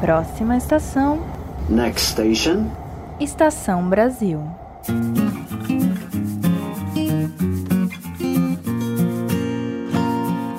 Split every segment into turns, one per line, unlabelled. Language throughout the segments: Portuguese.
Próxima estação.
Next station.
Estação Brasil.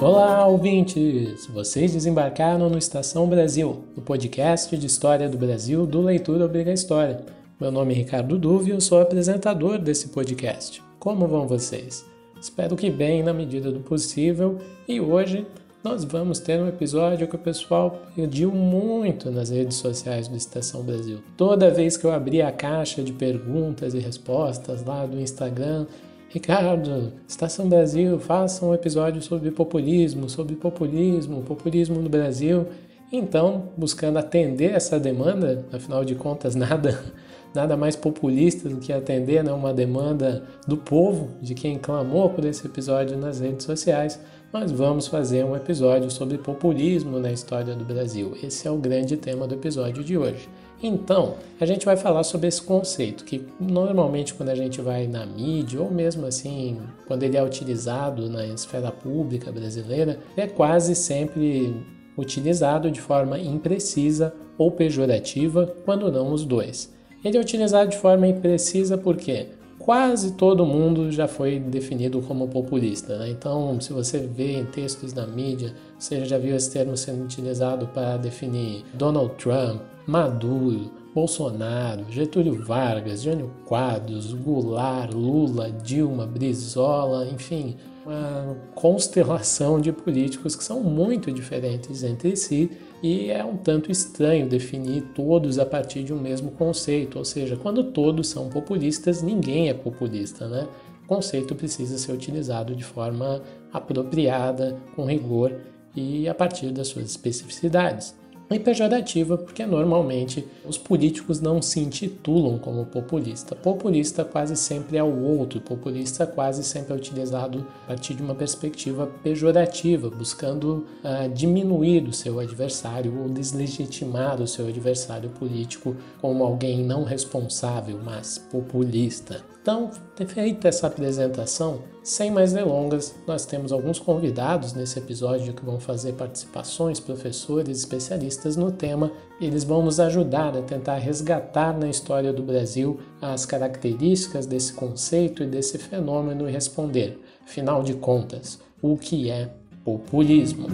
Olá, ouvintes! Vocês desembarcaram no Estação Brasil, o podcast de história do Brasil do Leitura Obriga História. Meu nome é Ricardo Duve e eu sou apresentador desse podcast. Como vão vocês? Espero que bem na medida do possível e hoje nós vamos ter um episódio que o pessoal pediu muito nas redes sociais do Estação Brasil. Toda vez que eu abri a caixa de perguntas e respostas lá do Instagram, Ricardo, Estação Brasil, faça um episódio sobre populismo, sobre populismo, populismo no Brasil. Então, buscando atender essa demanda, afinal de contas, nada nada mais populista do que atender né, uma demanda do povo, de quem clamou por esse episódio nas redes sociais, nós vamos fazer um episódio sobre populismo na história do Brasil. Esse é o grande tema do episódio de hoje. Então, a gente vai falar sobre esse conceito que normalmente quando a gente vai na mídia ou mesmo assim, quando ele é utilizado na esfera pública brasileira, é quase sempre utilizado de forma imprecisa ou pejorativa, quando não os dois. Ele é utilizado de forma imprecisa porque quase todo mundo já foi definido como populista. Né? Então, se você vê em textos na mídia, você já viu esse termo sendo utilizado para definir Donald Trump, Maduro, Bolsonaro, Getúlio Vargas, Jânio Quadros, Goulart, Lula, Dilma, Brizola, enfim, uma constelação de políticos que são muito diferentes entre si e é um tanto estranho definir todos a partir de um mesmo conceito, ou seja, quando todos são populistas, ninguém é populista, né? O conceito precisa ser utilizado de forma apropriada, com rigor e a partir das suas especificidades e pejorativa porque normalmente os políticos não se intitulam como populista. Populista quase sempre é o outro, populista quase sempre é utilizado a partir de uma perspectiva pejorativa, buscando uh, diminuir o seu adversário ou deslegitimar o seu adversário político como alguém não responsável, mas populista. Então, feita essa apresentação, sem mais delongas, nós temos alguns convidados nesse episódio que vão fazer participações, professores, especialistas no tema. Eles vão nos ajudar a tentar resgatar na história do Brasil as características desse conceito e desse fenômeno e responder, afinal de contas, o que é populismo.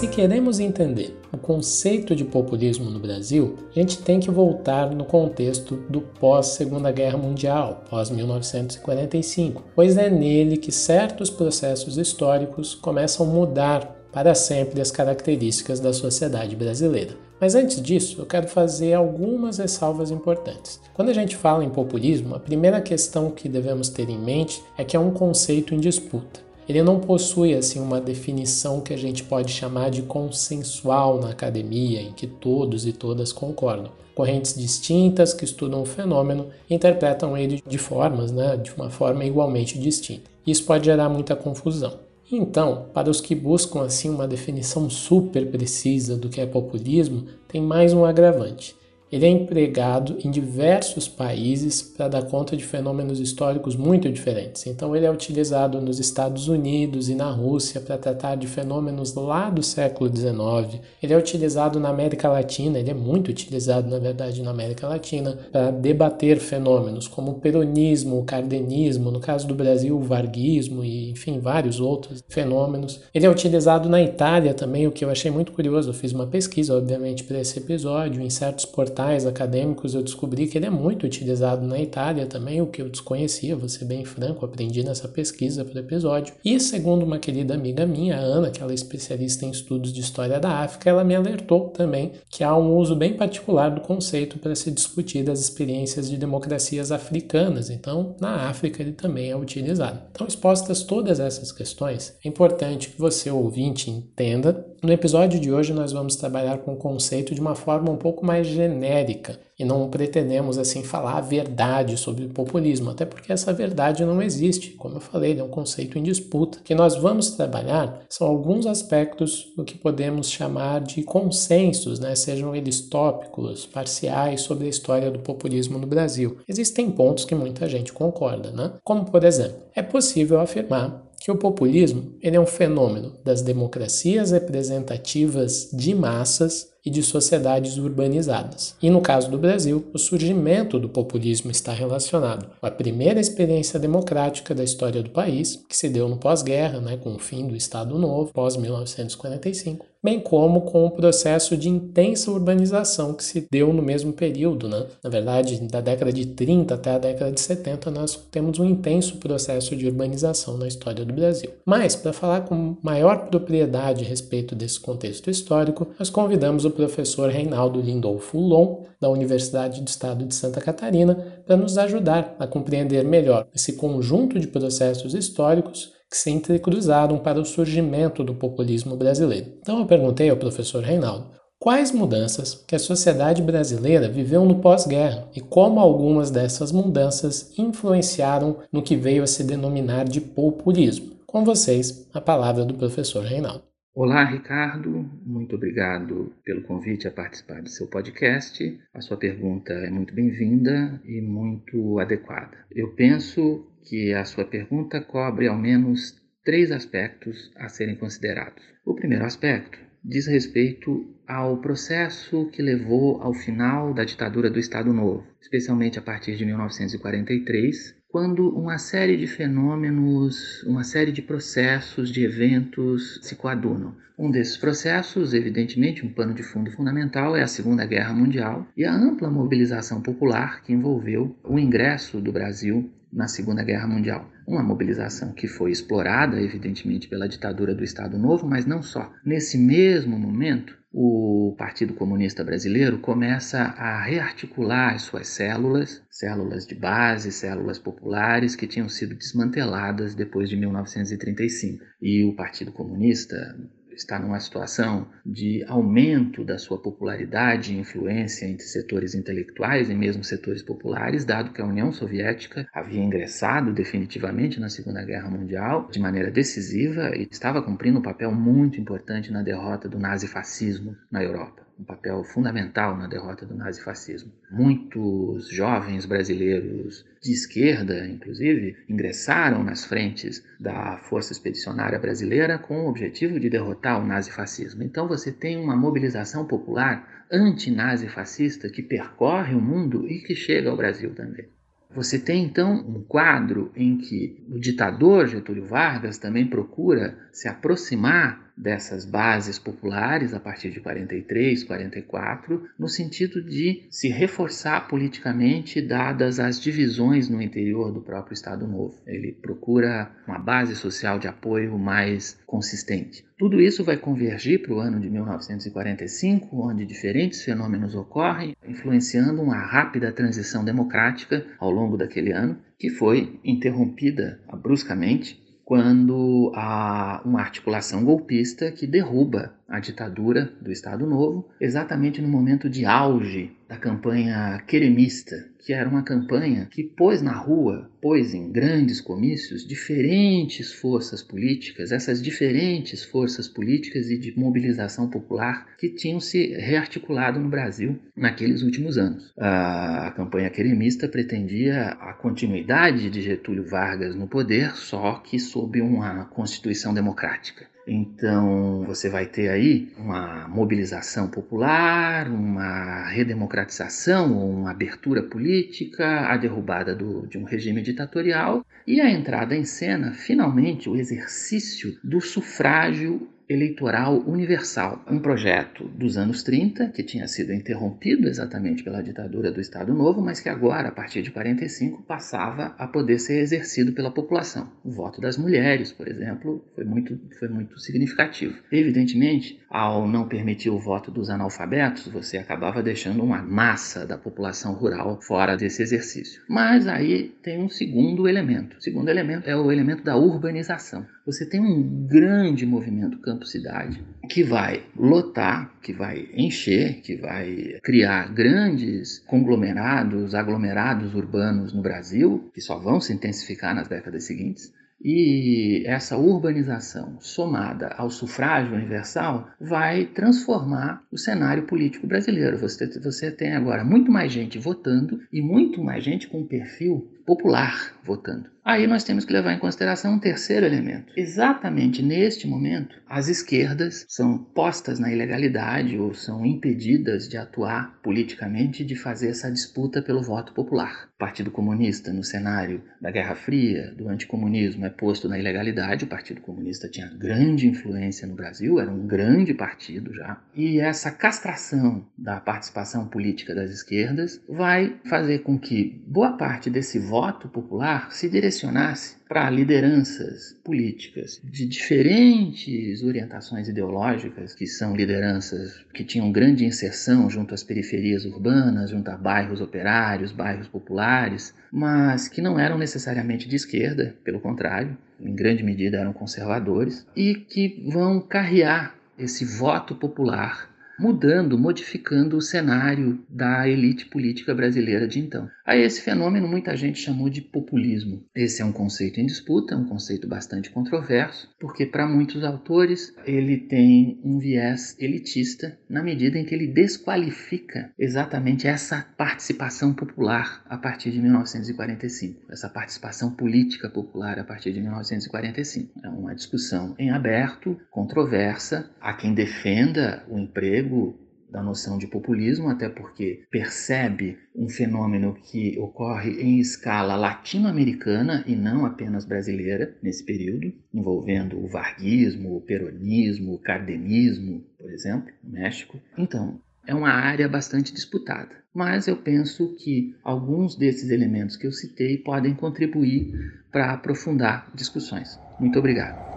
Se queremos entender o conceito de populismo no Brasil, a gente tem que voltar no contexto do pós-Segunda Guerra Mundial, pós-1945, pois é nele que certos processos históricos começam a mudar para sempre as características da sociedade brasileira. Mas antes disso, eu quero fazer algumas ressalvas importantes. Quando a gente fala em populismo, a primeira questão que devemos ter em mente é que é um conceito em disputa ele não possui assim uma definição que a gente pode chamar de consensual na academia, em que todos e todas concordam. Correntes distintas que estudam o fenômeno interpretam ele de formas, né, de uma forma igualmente distinta. Isso pode gerar muita confusão. Então, para os que buscam assim uma definição super precisa do que é populismo, tem mais um agravante. Ele é empregado em diversos países para dar conta de fenômenos históricos muito diferentes. Então, ele é utilizado nos Estados Unidos e na Rússia para tratar de fenômenos lá do século XIX. Ele é utilizado na América Latina, ele é muito utilizado, na verdade, na América Latina, para debater fenômenos como o peronismo, o cardenismo, no caso do Brasil, o varguismo e, enfim, vários outros fenômenos. Ele é utilizado na Itália também, o que eu achei muito curioso. Eu fiz uma pesquisa, obviamente, para esse episódio, em certos portais acadêmicos, eu descobri que ele é muito utilizado na Itália também, o que eu desconhecia, vou ser bem franco, aprendi nessa pesquisa para o episódio. E segundo uma querida amiga minha, Ana, que ela é especialista em estudos de história da África, ela me alertou também que há um uso bem particular do conceito para se discutir das experiências de democracias africanas. Então, na África ele também é utilizado. Então, expostas todas essas questões, é importante que você, ouvinte, entenda. No episódio de hoje, nós vamos trabalhar com o conceito de uma forma um pouco mais genérica numérica e não pretendemos assim falar a verdade sobre o populismo, até porque essa verdade não existe. Como eu falei, ele é um conceito em disputa. O que nós vamos trabalhar são alguns aspectos do que podemos chamar de consensos, né? sejam eles tópicos, parciais sobre a história do populismo no Brasil. Existem pontos que muita gente concorda, né? Como por exemplo, é possível afirmar que o populismo ele é um fenômeno das democracias representativas de massas e de sociedades urbanizadas. E no caso do Brasil, o surgimento do populismo está relacionado com a primeira experiência democrática da história do país, que se deu no pós-guerra, né, com o fim do Estado Novo, pós-1945, bem como com o processo de intensa urbanização que se deu no mesmo período. Né? Na verdade, da década de 30 até a década de 70, nós temos um intenso processo de urbanização na história do Brasil. Mas, para falar com maior propriedade a respeito desse contexto histórico, nós convidamos o professor Reinaldo Lindolfo Lon, da Universidade do Estado de Santa Catarina, para nos ajudar a compreender melhor esse conjunto de processos históricos que se entrecruzaram para o surgimento do populismo brasileiro. Então eu perguntei ao professor Reinaldo quais mudanças que a sociedade brasileira viveu no pós-guerra e como algumas dessas mudanças influenciaram no que veio a se denominar de populismo. Com vocês, a palavra do professor Reinaldo.
Olá, Ricardo. Muito obrigado pelo convite a participar do seu podcast. A sua pergunta é muito bem-vinda e muito adequada. Eu penso que a sua pergunta cobre ao menos três aspectos a serem considerados. O primeiro aspecto diz respeito ao processo que levou ao final da ditadura do Estado Novo, especialmente a partir de 1943, quando uma série de fenômenos, uma série de processos, de eventos se coadunam. Um desses processos, evidentemente, um pano de fundo fundamental, é a Segunda Guerra Mundial e a ampla mobilização popular que envolveu o ingresso do Brasil na Segunda Guerra Mundial. Uma mobilização que foi explorada, evidentemente, pela ditadura do Estado Novo, mas não só. Nesse mesmo momento, o Partido Comunista Brasileiro começa a rearticular as suas células, células de base, células populares que tinham sido desmanteladas depois de 1935. E o Partido Comunista está numa situação de aumento da sua popularidade e influência entre setores intelectuais e mesmo setores populares, dado que a União Soviética havia ingressado definitivamente na Segunda Guerra Mundial de maneira decisiva e estava cumprindo um papel muito importante na derrota do nazifascismo na Europa um papel fundamental na derrota do nazifascismo. Muitos jovens brasileiros de esquerda, inclusive, ingressaram nas frentes da Força Expedicionária Brasileira com o objetivo de derrotar o nazifascismo. Então você tem uma mobilização popular anti-nazifascista que percorre o mundo e que chega ao Brasil também. Você tem então um quadro em que o ditador Getúlio Vargas também procura se aproximar dessas bases populares a partir de 43, 44, no sentido de se reforçar politicamente dadas as divisões no interior do próprio Estado Novo. Ele procura uma base social de apoio mais consistente. Tudo isso vai convergir para o ano de 1945, onde diferentes fenômenos ocorrem, influenciando uma rápida transição democrática ao longo daquele ano, que foi interrompida bruscamente quando há uma articulação golpista que derruba a ditadura do Estado Novo, exatamente no momento de auge da campanha queremista, que era uma campanha que pôs na rua, pôs em grandes comícios diferentes forças políticas, essas diferentes forças políticas e de mobilização popular que tinham se rearticulado no Brasil naqueles últimos anos. A, campanha queremista pretendia a continuidade de Getúlio Vargas no poder, só que sob uma constituição democrática. Então, você vai ter aí uma mobilização popular, uma redemocratização, uma abertura política, a derrubada do, de um regime ditatorial e a entrada em cena, finalmente, o exercício do sufrágio eleitoral universal, um projeto dos anos 30 que tinha sido interrompido exatamente pela ditadura do Estado Novo, mas que agora, a partir de 45, passava a poder ser exercido pela população. O voto das mulheres, por exemplo, foi muito, foi muito significativo. Evidentemente, ao não permitir o voto dos analfabetos, você acabava deixando uma massa da população rural fora desse exercício. Mas aí tem um segundo elemento. O segundo elemento é o elemento da urbanização. Você tem um grande movimento cidade, que vai lotar, que vai encher, que vai criar grandes conglomerados, aglomerados urbanos no Brasil, que só vão se intensificar nas décadas seguintes. E essa urbanização, somada ao sufrágio universal, vai transformar o cenário político brasileiro. Você, você tem agora muito mais gente votando e muito mais gente com perfil popular votando. Aí nós temos que levar em consideração um terceiro elemento. Exatamente neste momento, as esquerdas são postas na ilegalidade ou são impedidas de atuar politicamente de fazer essa disputa pelo voto popular. O Partido Comunista, no cenário da Guerra Fria, do anticomunismo, é posto na ilegalidade. O Partido Comunista tinha grande influência no Brasil, era um grande partido já. E essa castração da participação política das esquerdas vai fazer com que boa parte desse voto popular se direcionasse para lideranças políticas de diferentes orientações ideológicas, que são lideranças que tinham grande inserção junto às periferias urbanas, junto a bairros operários, bairros populares, mas que não eram necessariamente de esquerda, pelo contrário, em grande medida eram conservadores, e que vão carrear esse voto popular mudando, modificando o cenário da elite política brasileira de então. A esse fenômeno muita gente chamou de populismo. Esse é um conceito em disputa, um conceito bastante controverso, porque para muitos autores ele tem um viés elitista na medida em que ele desqualifica exatamente essa participação popular a partir de 1945, essa participação política popular a partir de 1945. É uma discussão em aberto, controversa, há quem defenda o emprego da noção de populismo, até porque percebe um fenômeno que ocorre em escala latino-americana e não apenas brasileira nesse período, envolvendo o varguismo, o peronismo, o cardenismo, por exemplo, no México. Então, é uma área bastante disputada, mas eu penso que alguns desses elementos que eu citei podem contribuir para aprofundar discussões. Muito obrigado.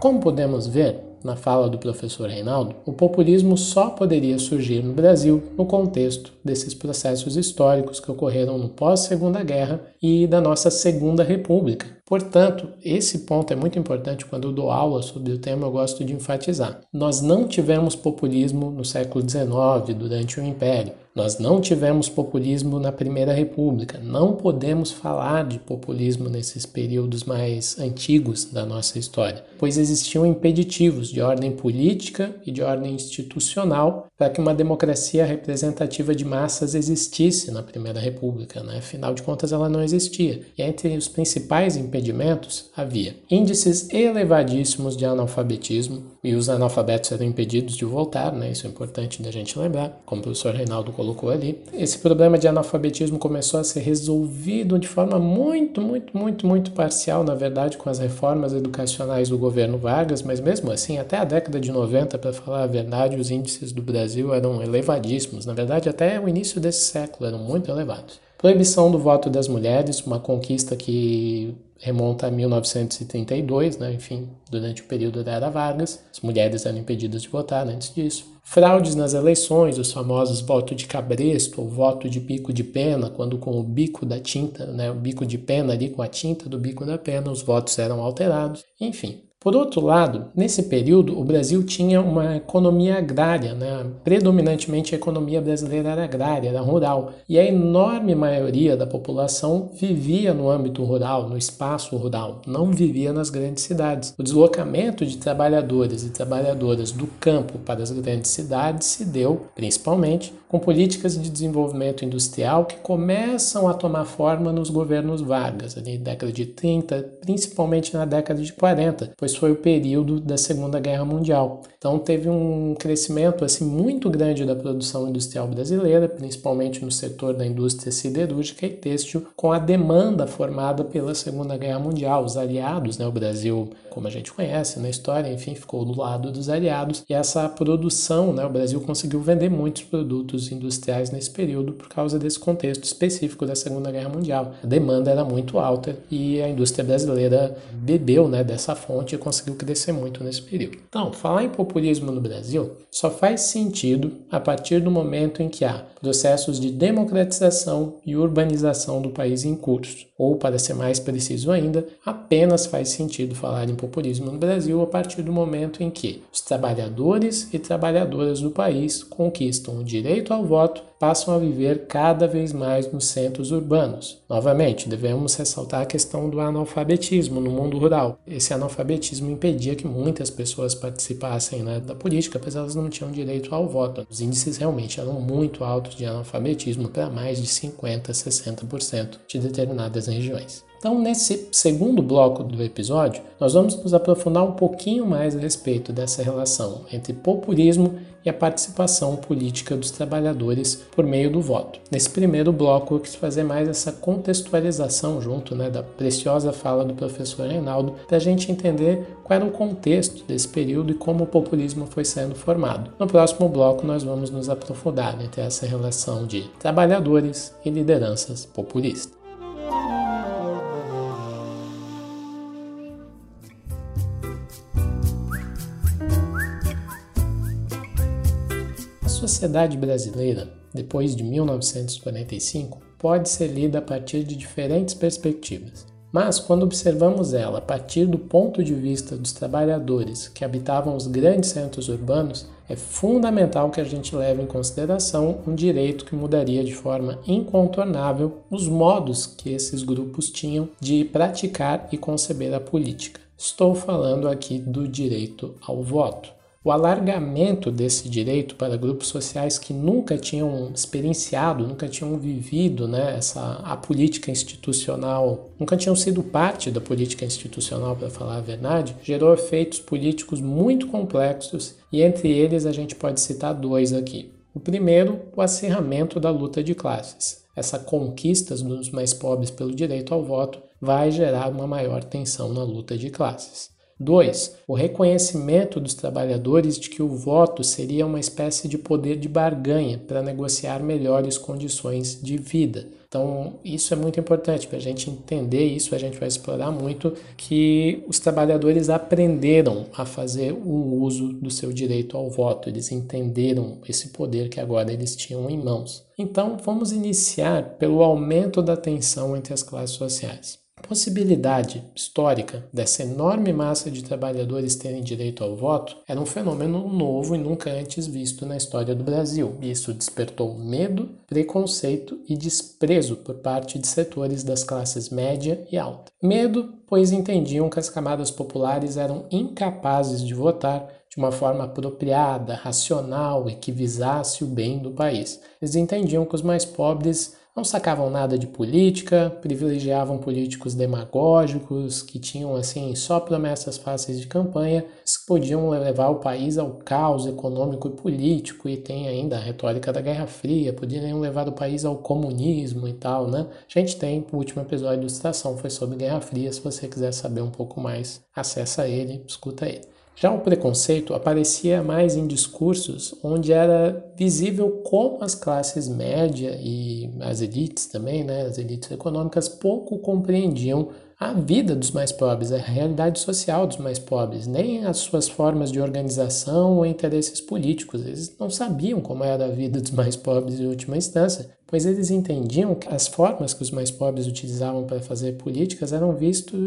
Como podemos ver na fala do professor Reinaldo, o populismo só poderia surgir no Brasil no contexto desses processos históricos que ocorreram no pós-Segunda Guerra e da nossa Segunda República. Portanto, esse ponto é muito importante quando eu dou aula sobre o tema, eu gosto de enfatizar. Nós não tivemos populismo no século XIX, durante o Império. Nós não tivemos populismo na Primeira República. Não podemos falar de populismo nesses períodos mais antigos da nossa história, pois existiam impeditivos de ordem política e de ordem institucional para que uma democracia representativa de massas existisse na Primeira República. Né? Afinal de contas, ela não existia. E entre os principais impedimentos havia índices elevadíssimos de analfabetismo, e os analfabetos eram impedidos de voltar, né? isso é importante da gente lembrar, como o professor Reinaldo colocou ali. Esse problema de analfabetismo começou a ser resolvido de forma muito, muito, muito, muito parcial, na verdade, com as reformas educacionais do governo Vargas, mas mesmo assim, até a década de 90, para falar a verdade, os índices do Brasil eram elevadíssimos. Na verdade, até o início desse século eram muito elevados. Proibição do voto das mulheres, uma conquista que remonta a 1932, né? enfim, durante o período da Era Vargas, as mulheres eram impedidas de votar antes disso. Fraudes nas eleições, os famosos voto de cabresto ou voto de bico de pena, quando com o bico da tinta, né, o bico de pena ali com a tinta do bico da pena, os votos eram alterados. Enfim, por outro lado, nesse período, o Brasil tinha uma economia agrária, né? predominantemente a economia brasileira era agrária, era rural, e a enorme maioria da população vivia no âmbito rural, no espaço rural, não vivia nas grandes cidades. O deslocamento de trabalhadores e trabalhadoras do campo para as grandes cidades se deu, principalmente, com políticas de desenvolvimento industrial que começam a tomar forma nos governos Vargas, ali década de 30, principalmente na década de 40, pois foi o período da Segunda Guerra Mundial. Então teve um crescimento assim muito grande da produção industrial brasileira, principalmente no setor da indústria siderúrgica e têxtil, com a demanda formada pela Segunda Guerra Mundial. Os aliados, né, o Brasil, como a gente conhece na história, enfim, ficou do lado dos aliados e essa produção, né, o Brasil conseguiu vender muitos produtos industriais nesse período por causa desse contexto específico da Segunda Guerra Mundial. A demanda era muito alta e a indústria brasileira bebeu né, dessa fonte e conseguiu crescer muito nesse período. Então, falar em populismo no Brasil só faz sentido a partir do momento em que há processos de democratização e urbanização do país em curso. ou, para ser mais preciso ainda, apenas faz sentido falar em populismo no Brasil a partir do momento em que os trabalhadores e trabalhadoras do país conquistam o direito ao voto passam a viver cada vez mais nos centros urbanos. Novamente, devemos ressaltar a questão do analfabetismo no mundo rural. Esse analfabetismo impedia que muitas pessoas participassem né, da política, pois elas não tinham direito ao voto. Os índices realmente eram muito altos de analfabetismo, para mais de 50%, 60% de determinadas regiões. Então, nesse segundo bloco do episódio, nós vamos nos aprofundar um pouquinho mais a respeito dessa relação entre populismo e a participação política dos trabalhadores por meio do voto. Nesse primeiro bloco, eu quis fazer mais essa contextualização junto né, da preciosa fala do professor Reinaldo, para a gente entender qual era o contexto desse período e como o populismo foi sendo formado. No próximo bloco, nós vamos nos aprofundar entre essa relação de trabalhadores e lideranças populistas. Sociedade brasileira, depois de 1945, pode ser lida a partir de diferentes perspectivas. Mas, quando observamos ela a partir do ponto de vista dos trabalhadores que habitavam os grandes centros urbanos, é fundamental que a gente leve em consideração um direito que mudaria de forma incontornável os modos que esses grupos tinham de praticar e conceber a política. Estou falando aqui do direito ao voto. O alargamento desse direito para grupos sociais que nunca tinham experienciado, nunca tinham vivido né, essa, a política institucional, nunca tinham sido parte da política institucional, para falar a verdade, gerou efeitos políticos muito complexos e entre eles a gente pode citar dois aqui. O primeiro, o acirramento da luta de classes. Essa conquista dos mais pobres pelo direito ao voto vai gerar uma maior tensão na luta de classes. 2. O reconhecimento dos trabalhadores de que o voto seria uma espécie de poder de barganha para negociar melhores condições de vida. Então, isso é muito importante para a gente entender isso. A gente vai explorar muito que os trabalhadores aprenderam a fazer o uso do seu direito ao voto, eles entenderam esse poder que agora eles tinham em mãos. Então, vamos iniciar pelo aumento da tensão entre as classes sociais. Possibilidade histórica dessa enorme massa de trabalhadores terem direito ao voto era um fenômeno novo e nunca antes visto na história do Brasil. Isso despertou medo, preconceito e desprezo por parte de setores das classes média e alta. Medo, pois entendiam que as camadas populares eram incapazes de votar de uma forma apropriada, racional e que visasse o bem do país. Eles entendiam que os mais pobres não sacavam nada de política, privilegiavam políticos demagógicos que tinham assim só promessas fáceis de campanha, que podiam levar o país ao caos econômico e político e tem ainda a retórica da Guerra Fria, poderiam levar o país ao comunismo e tal, né? A gente tem o último episódio do Estação foi sobre Guerra Fria, se você quiser saber um pouco mais, acessa ele, escuta ele. Já o preconceito aparecia mais em discursos onde era visível como as classes média e as elites também, né, as elites econômicas, pouco compreendiam a vida dos mais pobres, a realidade social dos mais pobres, nem as suas formas de organização ou interesses políticos. Eles não sabiam como era a vida dos mais pobres em última instância, pois eles entendiam que as formas que os mais pobres utilizavam para fazer políticas eram vistas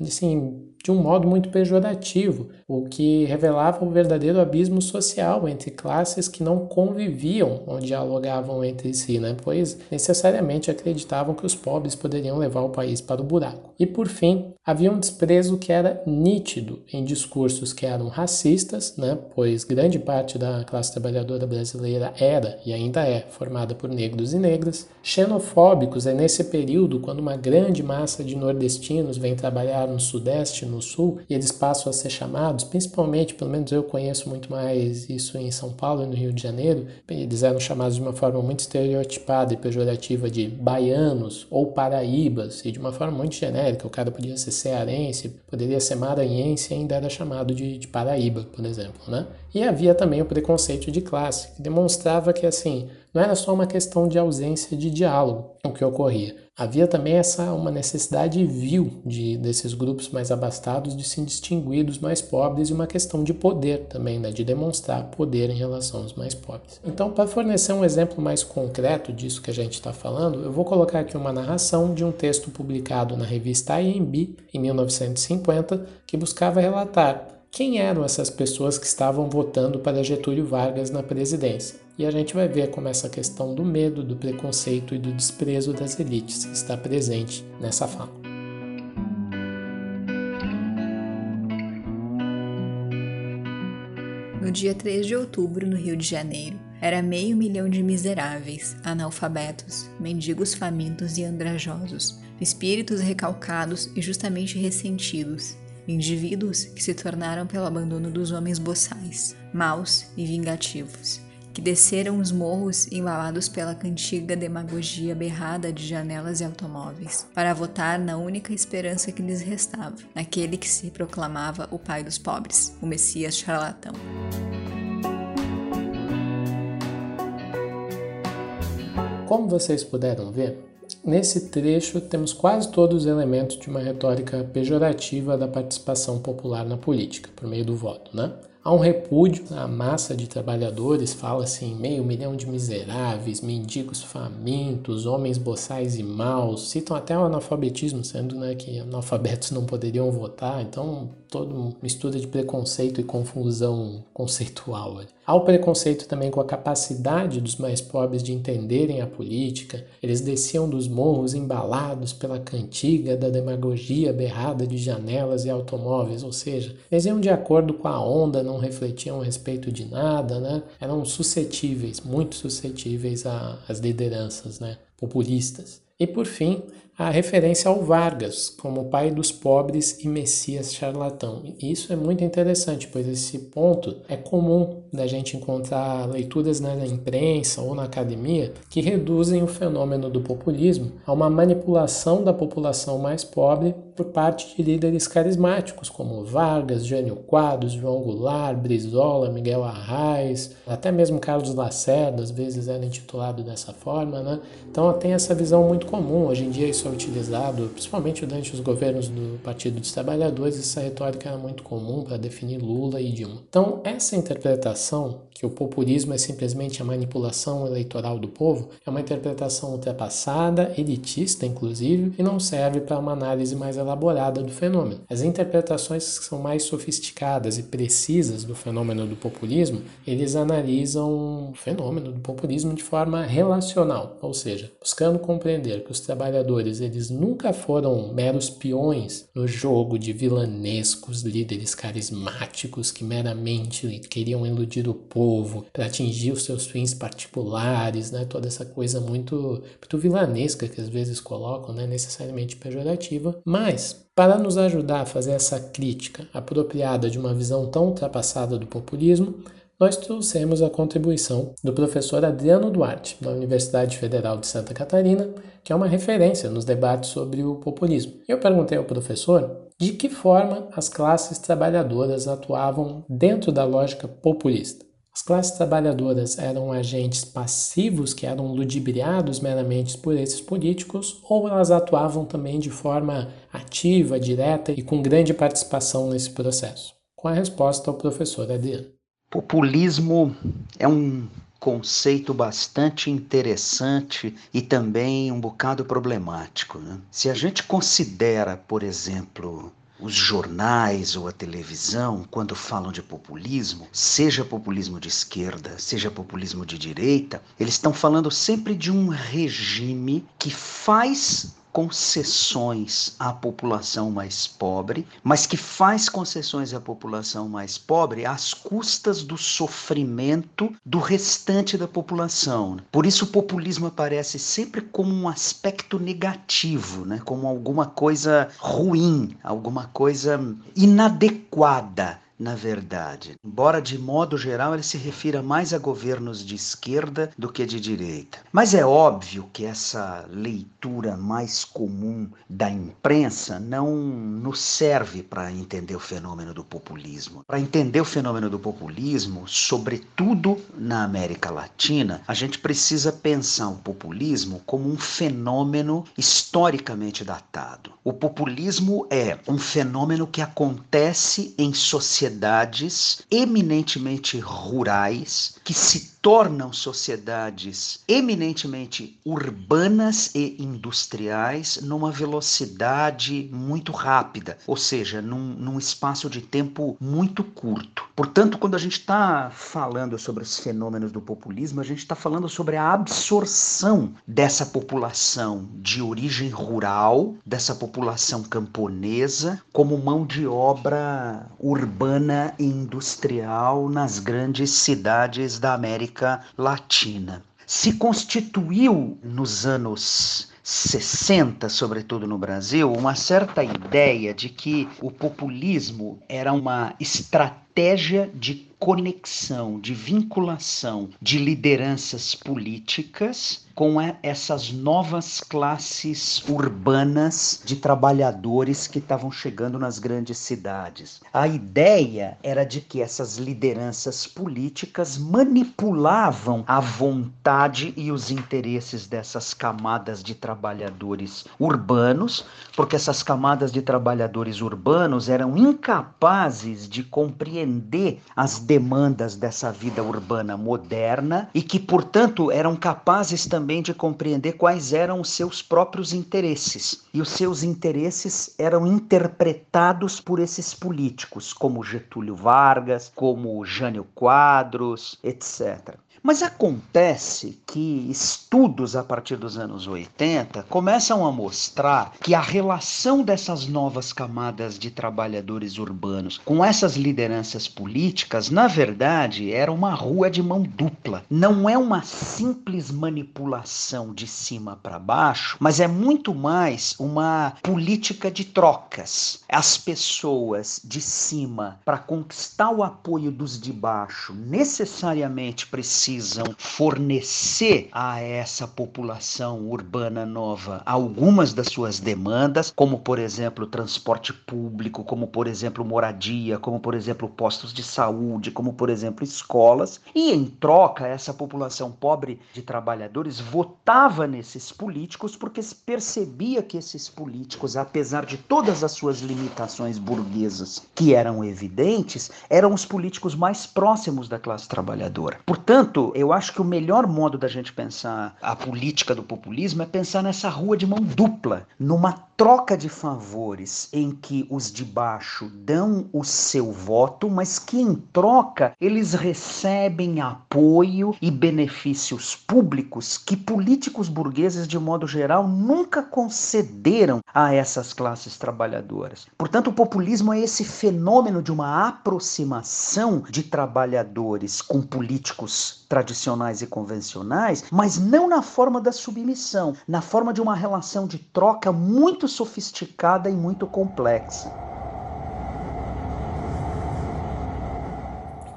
assim, de um modo muito pejorativo, o que revelava o verdadeiro abismo social entre classes que não conviviam ou dialogavam entre si, né? pois necessariamente acreditavam que os pobres poderiam levar o país para o buraco. E por fim, havia um desprezo que era nítido em discursos que eram racistas, né? pois grande parte da classe trabalhadora brasileira era e ainda é formada por negros e negras, xenofóbicos é nesse período quando uma grande massa de nordestinos vem trabalhar no sudeste, no sul, e eles passam a ser chamados, principalmente, pelo menos eu conheço muito mais isso em São Paulo e no Rio de Janeiro, eles eram chamados de uma forma muito estereotipada e pejorativa de baianos ou paraíbas, e de uma forma muito genérica, o cara podia ser cearense, poderia ser maranhense e ainda era chamado de, de Paraíba, por exemplo, né? E havia também o preconceito de classe, que demonstrava que assim, não era só uma questão de ausência de diálogo o que ocorria. Havia também essa uma necessidade vil de desses grupos mais abastados de se distinguir dos mais pobres e uma questão de poder também, né, de demonstrar poder em relação aos mais pobres. Então, para fornecer um exemplo mais concreto disso que a gente está falando, eu vou colocar aqui uma narração de um texto publicado na revista IMB em 1950 que buscava relatar quem eram essas pessoas que estavam votando para Getúlio Vargas na presidência. E a gente vai ver como essa questão do medo, do preconceito e do desprezo das elites está presente nessa fala.
No dia 3 de outubro, no Rio de Janeiro, era meio milhão de miseráveis, analfabetos, mendigos famintos e andrajosos, espíritos recalcados e justamente ressentidos, indivíduos que se tornaram pelo abandono dos homens boçais, maus e vingativos, que desceram os morros embalados pela cantiga demagogia berrada de janelas e automóveis, para votar na única esperança que lhes restava, naquele que se proclamava o pai dos pobres, o Messias charlatão.
Como vocês puderam ver, Nesse trecho, temos quase todos os elementos de uma retórica pejorativa da participação popular na política, por meio do voto. Né? Há um repúdio à massa de trabalhadores, fala-se em meio milhão de miseráveis, mendigos famintos, homens boçais e maus, citam até o analfabetismo, sendo né, que analfabetos não poderiam votar, então toda mistura de preconceito e confusão conceitual. Há o preconceito também com a capacidade dos mais pobres de entenderem a política. Eles desciam dos morros embalados pela cantiga da demagogia berrada de janelas e automóveis, ou seja, eles iam de acordo com a onda, não refletiam a respeito de nada, né? Eram suscetíveis, muito suscetíveis às lideranças, né? Populistas. E por fim, a referência ao Vargas como pai dos pobres e Messias charlatão. Isso é muito interessante, pois esse ponto é comum da gente encontrar leituras na imprensa ou na academia que reduzem o fenômeno do populismo a uma manipulação da população mais pobre por parte de líderes carismáticos como Vargas, Jânio Quadros, João Goulart, Brizola, Miguel Arraes, até mesmo Carlos Lacerda, às vezes era intitulado dessa forma, né? Então tem essa visão muito comum. Hoje em dia isso utilizado, principalmente durante os governos do Partido dos Trabalhadores, essa retórica era muito comum para definir Lula e Dilma. Então essa interpretação que o populismo é simplesmente a manipulação eleitoral do povo é uma interpretação ultrapassada, elitista inclusive, e não serve para uma análise mais elaborada do fenômeno. As interpretações que são mais sofisticadas e precisas do fenômeno do populismo, eles analisam o fenômeno do populismo de forma relacional, ou seja, buscando compreender que os trabalhadores eles nunca foram meros peões no jogo de vilanescos líderes carismáticos que meramente queriam iludir o povo para atingir os seus fins particulares, né? Toda essa coisa muito, muito vilanesca que às vezes colocam, né? Necessariamente pejorativa, mas, para nos ajudar a fazer essa crítica apropriada de uma visão tão ultrapassada do populismo, nós trouxemos a contribuição do professor Adriano Duarte, da Universidade Federal de Santa Catarina, que é uma referência nos debates sobre o populismo. Eu perguntei ao professor de que forma as classes trabalhadoras atuavam dentro da lógica populista. As classes trabalhadoras eram agentes passivos que eram ludibriados meramente por esses políticos, ou elas atuavam também de forma ativa, direta e com grande participação nesse processo? Com a resposta ao professor Adriano.
Populismo é um conceito bastante interessante e também um bocado problemático. Né? Se a gente considera, por exemplo, os jornais ou a televisão, quando falam de populismo, seja populismo de esquerda, seja populismo de direita, eles estão falando sempre de um regime que faz concessões à população mais pobre, mas que faz concessões à população mais pobre às custas do sofrimento do restante da população. Por isso o populismo aparece sempre como um aspecto negativo, né? como alguma coisa ruim, alguma coisa inadequada na verdade. Embora de modo geral ele se refira mais a governos de esquerda do que de direita. Mas é óbvio que essa leitura mais comum da imprensa não nos serve para entender o fenômeno do populismo. Para entender o fenômeno do populismo, sobretudo na América Latina, a gente precisa pensar o populismo como um fenômeno historicamente datado. O populismo é um fenômeno que acontece em sociedades eminentemente rurais que se tornam sociedades eminentemente urbanas e industriais numa velocidade muito rápida, ou seja, num, num espaço de tempo muito curto. Portanto, quando a gente está falando sobre os fenômenos do populismo, a gente está falando sobre a absorção dessa população de origem rural, dessa população camponesa, como mão de obra urbana e industrial nas grandes cidades da América América Latina. Se constituiu nos anos 60, sobretudo no Brasil, uma certa ideia de que o populismo era uma estratégia de conexão, de vinculação de lideranças políticas com essas novas classes urbanas de trabalhadores que estavam chegando nas grandes cidades. A ideia era de que essas lideranças políticas manipulavam a vontade e os interesses dessas camadas de trabalhadores urbanos, porque essas camadas de trabalhadores urbanos eram incapazes de compreender as demandas dessa vida urbana moderna e que, portanto, eram capazes também também de compreender quais eram os seus próprios interesses. E os seus interesses eram interpretados por esses políticos, como Getúlio Vargas, como Jânio Quadros, etc. Mas acontece que estudos a partir dos anos 80 começam a mostrar que a relação dessas novas camadas de trabalhadores urbanos com essas lideranças políticas, na verdade, era uma rua de mão dupla. Não é uma simples manipulação de cima para baixo, mas é muito mais uma política de trocas. As pessoas de cima, para conquistar o apoio dos de baixo, necessariamente precisam precisam fornecer a essa população urbana nova algumas das suas demandas, como por exemplo transporte público, como por exemplo moradia, como por exemplo postos de saúde, como por exemplo escolas, e em troca essa população pobre de trabalhadores votava nesses políticos porque percebia que esses políticos, apesar de todas as suas limitações burguesas que eram evidentes, eram os políticos mais próximos da classe trabalhadora. Portanto, eu acho que o melhor modo da gente pensar a política do populismo é pensar nessa rua de mão dupla, numa troca de favores em que os de baixo dão o seu voto, mas que em troca eles recebem apoio e benefícios públicos que políticos burgueses, de modo geral, nunca concederam a essas classes trabalhadoras. Portanto, o populismo é esse fenômeno de uma aproximação de trabalhadores com políticos tradicionais e convencionais, mas não na forma da submissão, na forma de uma relação de troca muito sofisticada e muito complexa.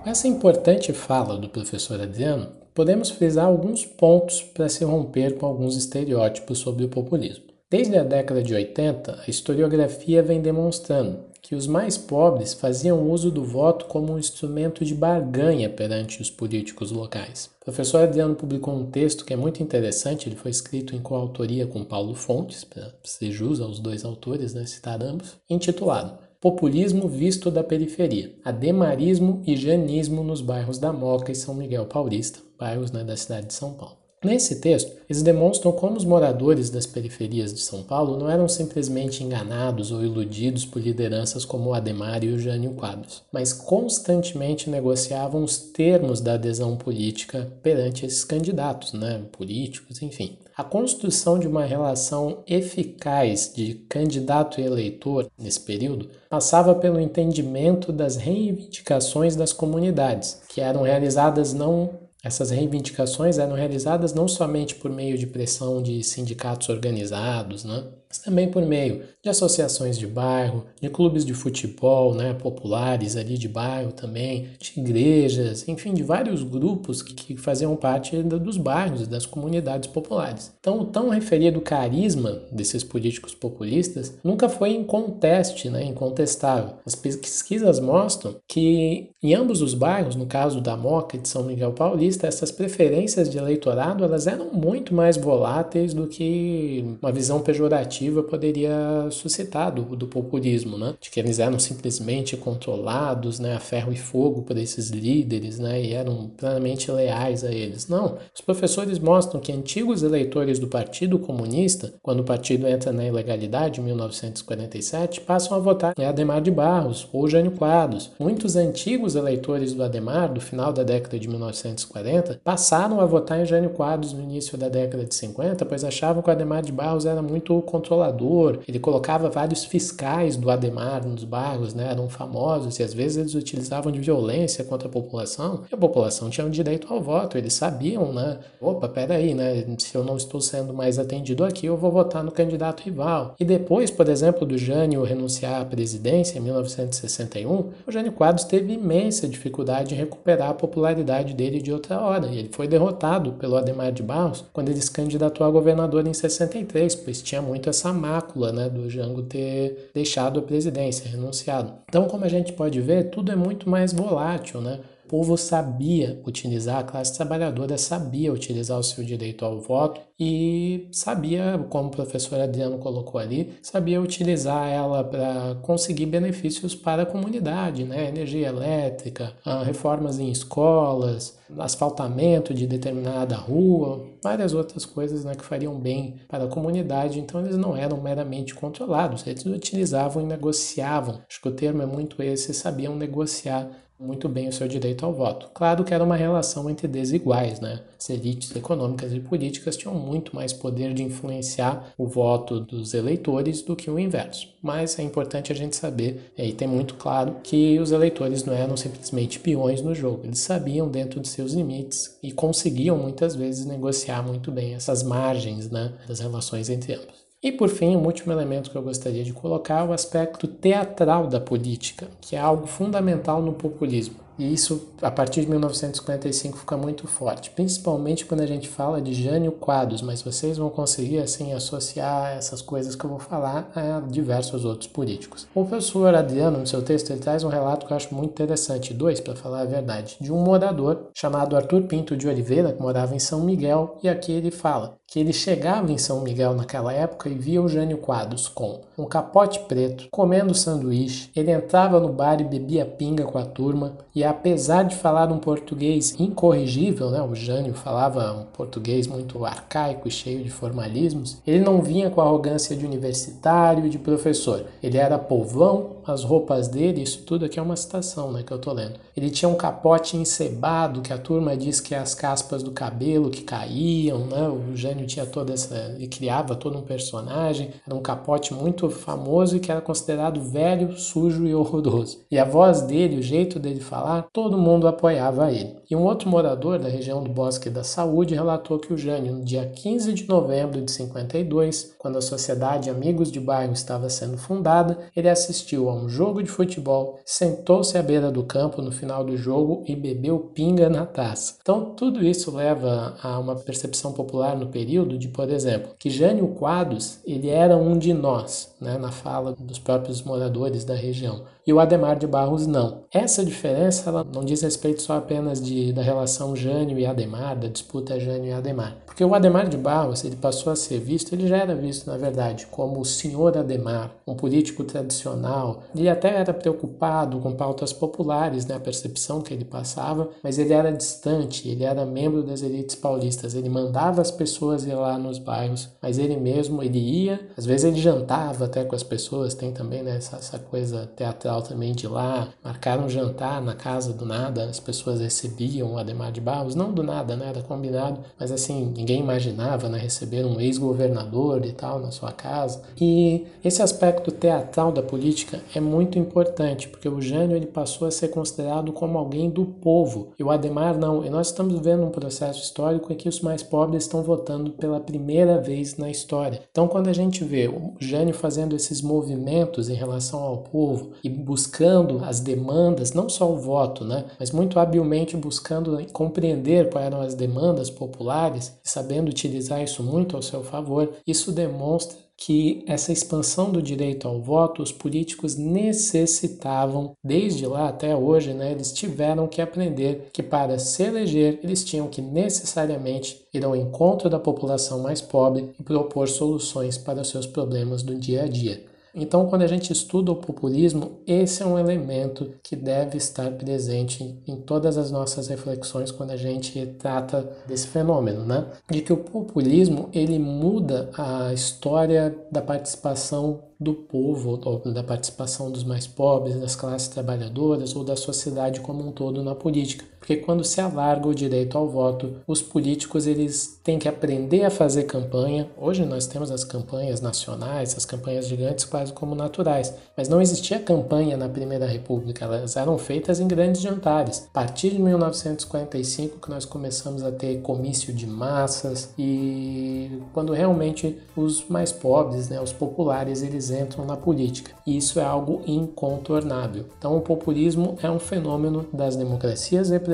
Essa importante fala do professor Adriano, podemos frisar alguns pontos para se romper com alguns estereótipos sobre o populismo. Desde a década de 80, a historiografia vem demonstrando que os mais pobres faziam uso do voto como um instrumento de barganha perante os políticos locais. O professor Adriano publicou um texto que é muito interessante, ele foi escrito em coautoria com Paulo Fontes, para ser jus aos dois autores, né, citar ambos, intitulado Populismo visto da periferia, ademarismo e janismo nos bairros da Moca e São Miguel Paulista, bairros né, da cidade de São Paulo. Nesse texto, eles demonstram como os moradores das periferias de São Paulo não eram simplesmente enganados ou iludidos por lideranças como o Ademar e o Jânio Quadros, mas constantemente negociavam os termos da adesão política perante esses candidatos, né, políticos, enfim. A construção de uma relação eficaz de candidato e eleitor nesse período passava pelo entendimento das reivindicações das comunidades, que eram realizadas não essas reivindicações eram realizadas não somente por meio de pressão de sindicatos organizados, né? Mas também por meio de associações de bairro, de clubes de futebol né, populares ali de bairro também, de igrejas, enfim, de vários grupos que, faziam parte dos bairros, das comunidades populares. Então, o tão referido carisma desses políticos populistas nunca foi em conteste, né, incontestável. As pesquisas mostram que em ambos os bairros, no caso da Moca e de São Miguel Paulista, essas preferências de eleitorado elas eram muito mais voláteis do que uma visão pejorativa poderia suscitar do, do populismo, né? De que eles eram simplesmente controlados, né, a ferro e fogo por esses líderes, né, e eram plenamente leais a eles. Não, os professores mostram que antigos eleitores do Partido Comunista, quando o partido entra na ilegalidade em 1947, passam a votar em Ademar de Barros ou Jânio Quadros. Muitos antigos eleitores do Ademar, do final da década de 1940, passaram a votar em Jânio Quadros no início da década de 50, pois achavam que o Ademar de Barros era muito controlador, ele colocava vários fiscais do Ademar nos bairros, né, eram famosos e às vezes eles utilizavam de violência contra a população, e a população tinha o direito ao voto, eles sabiam, né, opa, peraí, né, se eu não estou sendo mais atendido aqui, eu vou votar no candidato rival. E depois, por exemplo, do Jânio renunciar à presidência em 1961, o Jânio Quadros teve imensa dificuldade em recuperar a popularidade dele de outra hora, e ele foi derrotado pelo Ademar de Barros quando ele se candidatou a governador em 63, pois tinha muito essa mácula, né, do Jango ter deixado a presidência, renunciado. Então, como a gente pode ver, tudo é muito mais volátil, né? Povo sabia utilizar, a classe trabalhadora sabia utilizar o seu direito ao voto e sabia, como o professor Adriano colocou ali, sabia utilizar ela para conseguir benefícios para a comunidade, né? energia elétrica, ah, reformas em escolas, asfaltamento de determinada rua, várias outras coisas né, que fariam bem para a comunidade. Então eles não eram meramente controlados, eles utilizavam e negociavam. Acho que o termo é muito esse, sabiam negociar muito bem o seu direito ao voto. Claro que era uma relação entre desiguais, né? As elites econômicas e políticas tinham muito mais poder de influenciar o voto dos eleitores do que o inverso. Mas é importante a gente saber, e tem muito claro, que os eleitores não eram simplesmente peões no jogo. Eles sabiam dentro de seus limites e conseguiam muitas vezes negociar muito bem essas margens né, das relações entre ambos. E por fim, o último elemento que eu gostaria de colocar é o aspecto teatral da política, que é algo fundamental no populismo. E isso, a partir de 1955, fica muito forte, principalmente quando a gente fala de Jânio Quadros, mas vocês vão conseguir assim associar essas coisas que eu vou falar a diversos outros políticos. O professor Adriano, no seu texto, ele traz um relato que eu acho muito interessante, dois, para falar a verdade, de um morador chamado Arthur Pinto de Oliveira, que morava em São Miguel, e aqui ele fala que ele chegava em São Miguel naquela época e via o Jânio Quadros com um capote preto, comendo sanduíche, ele entrava no bar e bebia pinga com a turma, e apesar de falar um português incorrigível, né, o Jânio falava um português muito arcaico e cheio de formalismos, ele não vinha com a arrogância de universitário e de professor. Ele era povão, as roupas dele, isso tudo aqui é uma citação né, que eu tô lendo. Ele tinha um capote encebado, que a turma diz que é as caspas do cabelo que caíam, né? O Jânio tinha toda essa. Ele criava todo um personagem, era um capote muito famoso e que era considerado velho, sujo e horroroso. E a voz dele, o jeito dele falar, todo mundo apoiava ele. E um outro morador da região do Bosque da Saúde relatou que o Jânio, no dia 15 de novembro de 52, quando a Sociedade Amigos de Bairro estava sendo fundada, ele assistiu a um jogo de futebol, sentou-se à beira do campo no final do jogo e bebeu pinga na taça. Então, tudo isso leva a uma percepção popular no período de, por exemplo, que Jânio Quadros ele era um de nós, né, na fala dos próprios moradores da região e o Ademar de Barros não. Essa diferença ela não diz respeito só apenas de, da relação Jânio e Ademar, da disputa Jânio e Ademar. Porque o Ademar de Barros ele passou a ser visto, ele já era visto na verdade como o senhor Ademar, um político tradicional. Ele até era preocupado com pautas populares, né, a percepção que ele passava, mas ele era distante, ele era membro das elites paulistas, ele mandava as pessoas ir lá nos bairros, mas ele mesmo ele ia, às vezes ele jantava até com as pessoas, tem também né, essa, essa coisa teatral também de lá, marcar um jantar na casa do nada, as pessoas recebiam o Ademar de Barros, não do nada, né? Era combinado, mas assim, ninguém imaginava, né? Receber um ex-governador e tal na sua casa. E esse aspecto teatral da política é muito importante, porque o Jânio ele passou a ser considerado como alguém do povo, e o Ademar não. E nós estamos vendo um processo histórico em que os mais pobres estão votando pela primeira vez na história. Então, quando a gente vê o Jânio fazendo esses movimentos em relação ao povo e buscando as demandas, não só o voto, né, mas muito habilmente buscando compreender quais eram as demandas populares sabendo utilizar isso muito ao seu favor, isso demonstra que essa expansão do direito ao voto os políticos necessitavam, desde lá até hoje, né, eles tiveram que aprender que para se eleger eles tinham que necessariamente ir ao encontro da população mais pobre e propor soluções para os seus problemas do dia a dia. Então, quando a gente estuda o populismo, esse é um elemento que deve estar presente em todas as nossas reflexões quando a gente trata desse fenômeno, né? De que o populismo ele muda a história da participação do povo, da participação dos mais pobres, das classes trabalhadoras ou da sociedade como um todo na política. Porque quando se alarga o direito ao voto, os políticos eles têm que aprender a fazer campanha. Hoje nós temos as campanhas nacionais, as campanhas gigantes quase como naturais, mas não existia campanha na Primeira República, elas eram feitas em grandes jantares. A partir de 1945 que nós começamos a ter comício de massas e quando realmente os mais pobres, né, os populares, eles entram na política. E isso é algo incontornável. Então, o populismo é um fenômeno das democracias representativas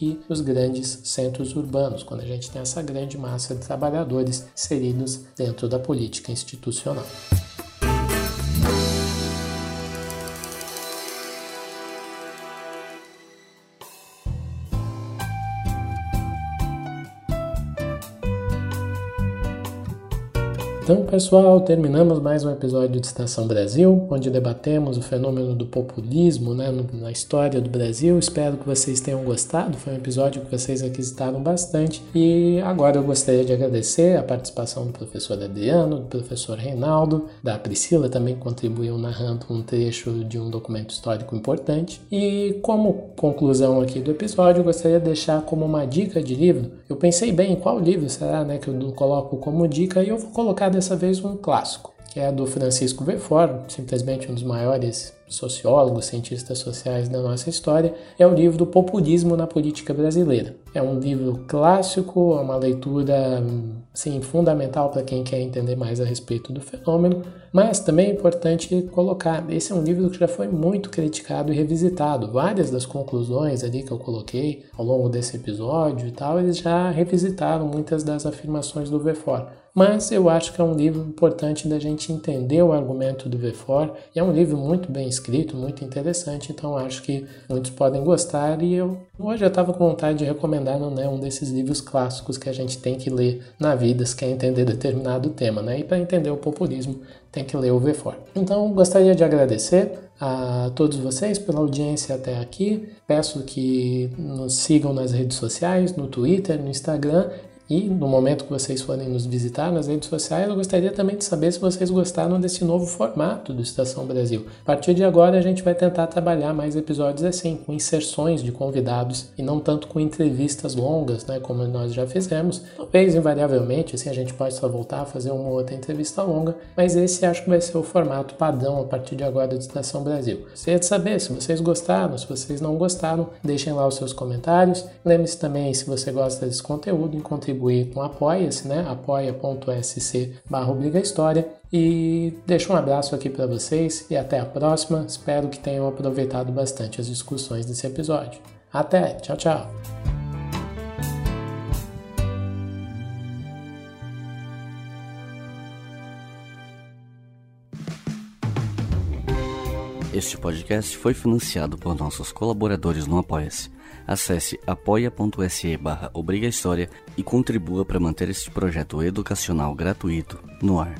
e dos grandes centros urbanos, quando a gente tem essa grande massa de trabalhadores inseridos dentro da política institucional. Então, pessoal, terminamos mais um episódio de Estação Brasil, onde debatemos o fenômeno do populismo né, na história do Brasil. Espero que vocês tenham gostado. Foi um episódio que vocês requisitaram bastante. E agora eu gostaria de agradecer a participação do professor Adriano, do professor Reinaldo, da Priscila também contribuiu narrando um trecho de um documento histórico importante. E como conclusão aqui do episódio, eu gostaria de deixar como uma dica de livro. Eu pensei bem, qual livro será né, que eu coloco como dica e eu vou colocar dessa vez um clássico, que é do Francisco Verfort, simplesmente um dos maiores sociólogos, cientistas sociais da nossa história, é o livro do Populismo na Política Brasileira. É um livro clássico, é uma leitura sim, fundamental para quem quer entender mais a respeito do fenômeno, mas também é importante colocar, esse é um livro que já foi muito criticado e revisitado. Várias das conclusões ali que eu coloquei ao longo desse episódio e tal, eles já revisitaram muitas das afirmações do Verfort mas eu acho que é um livro importante da gente entender o argumento do V4 e é um livro muito bem escrito, muito interessante, então acho que muitos podem gostar e eu hoje eu estava com vontade de recomendar né, um desses livros clássicos que a gente tem que ler na vida se quer entender determinado tema, né? E para entender o populismo tem que ler o V4. Então gostaria de agradecer a todos vocês pela audiência até aqui. Peço que nos sigam nas redes sociais, no Twitter, no Instagram e no momento que vocês forem nos visitar nas redes sociais, eu gostaria também de saber se vocês gostaram desse novo formato do Estação Brasil. A partir de agora, a gente vai tentar trabalhar mais episódios assim, com inserções de convidados e não tanto com entrevistas longas, né, como nós já fizemos. Talvez, invariavelmente, assim, a gente possa voltar a fazer uma outra entrevista longa, mas esse acho que vai ser o formato padrão a partir de agora do Estação Brasil. Gostaria de saber se vocês gostaram, se vocês não gostaram, deixem lá os seus comentários. Lembre-se também, se você gosta desse conteúdo, em contribuir contribuir com Apoia-se, né? apoia.sc barra História. E deixo um abraço aqui para vocês e até a próxima. Espero que tenham aproveitado bastante as discussões desse episódio. Até, tchau, tchau!
Este podcast foi financiado por nossos colaboradores no Apoia-se. Acesse apoia.se barra e contribua para manter este projeto educacional gratuito no ar.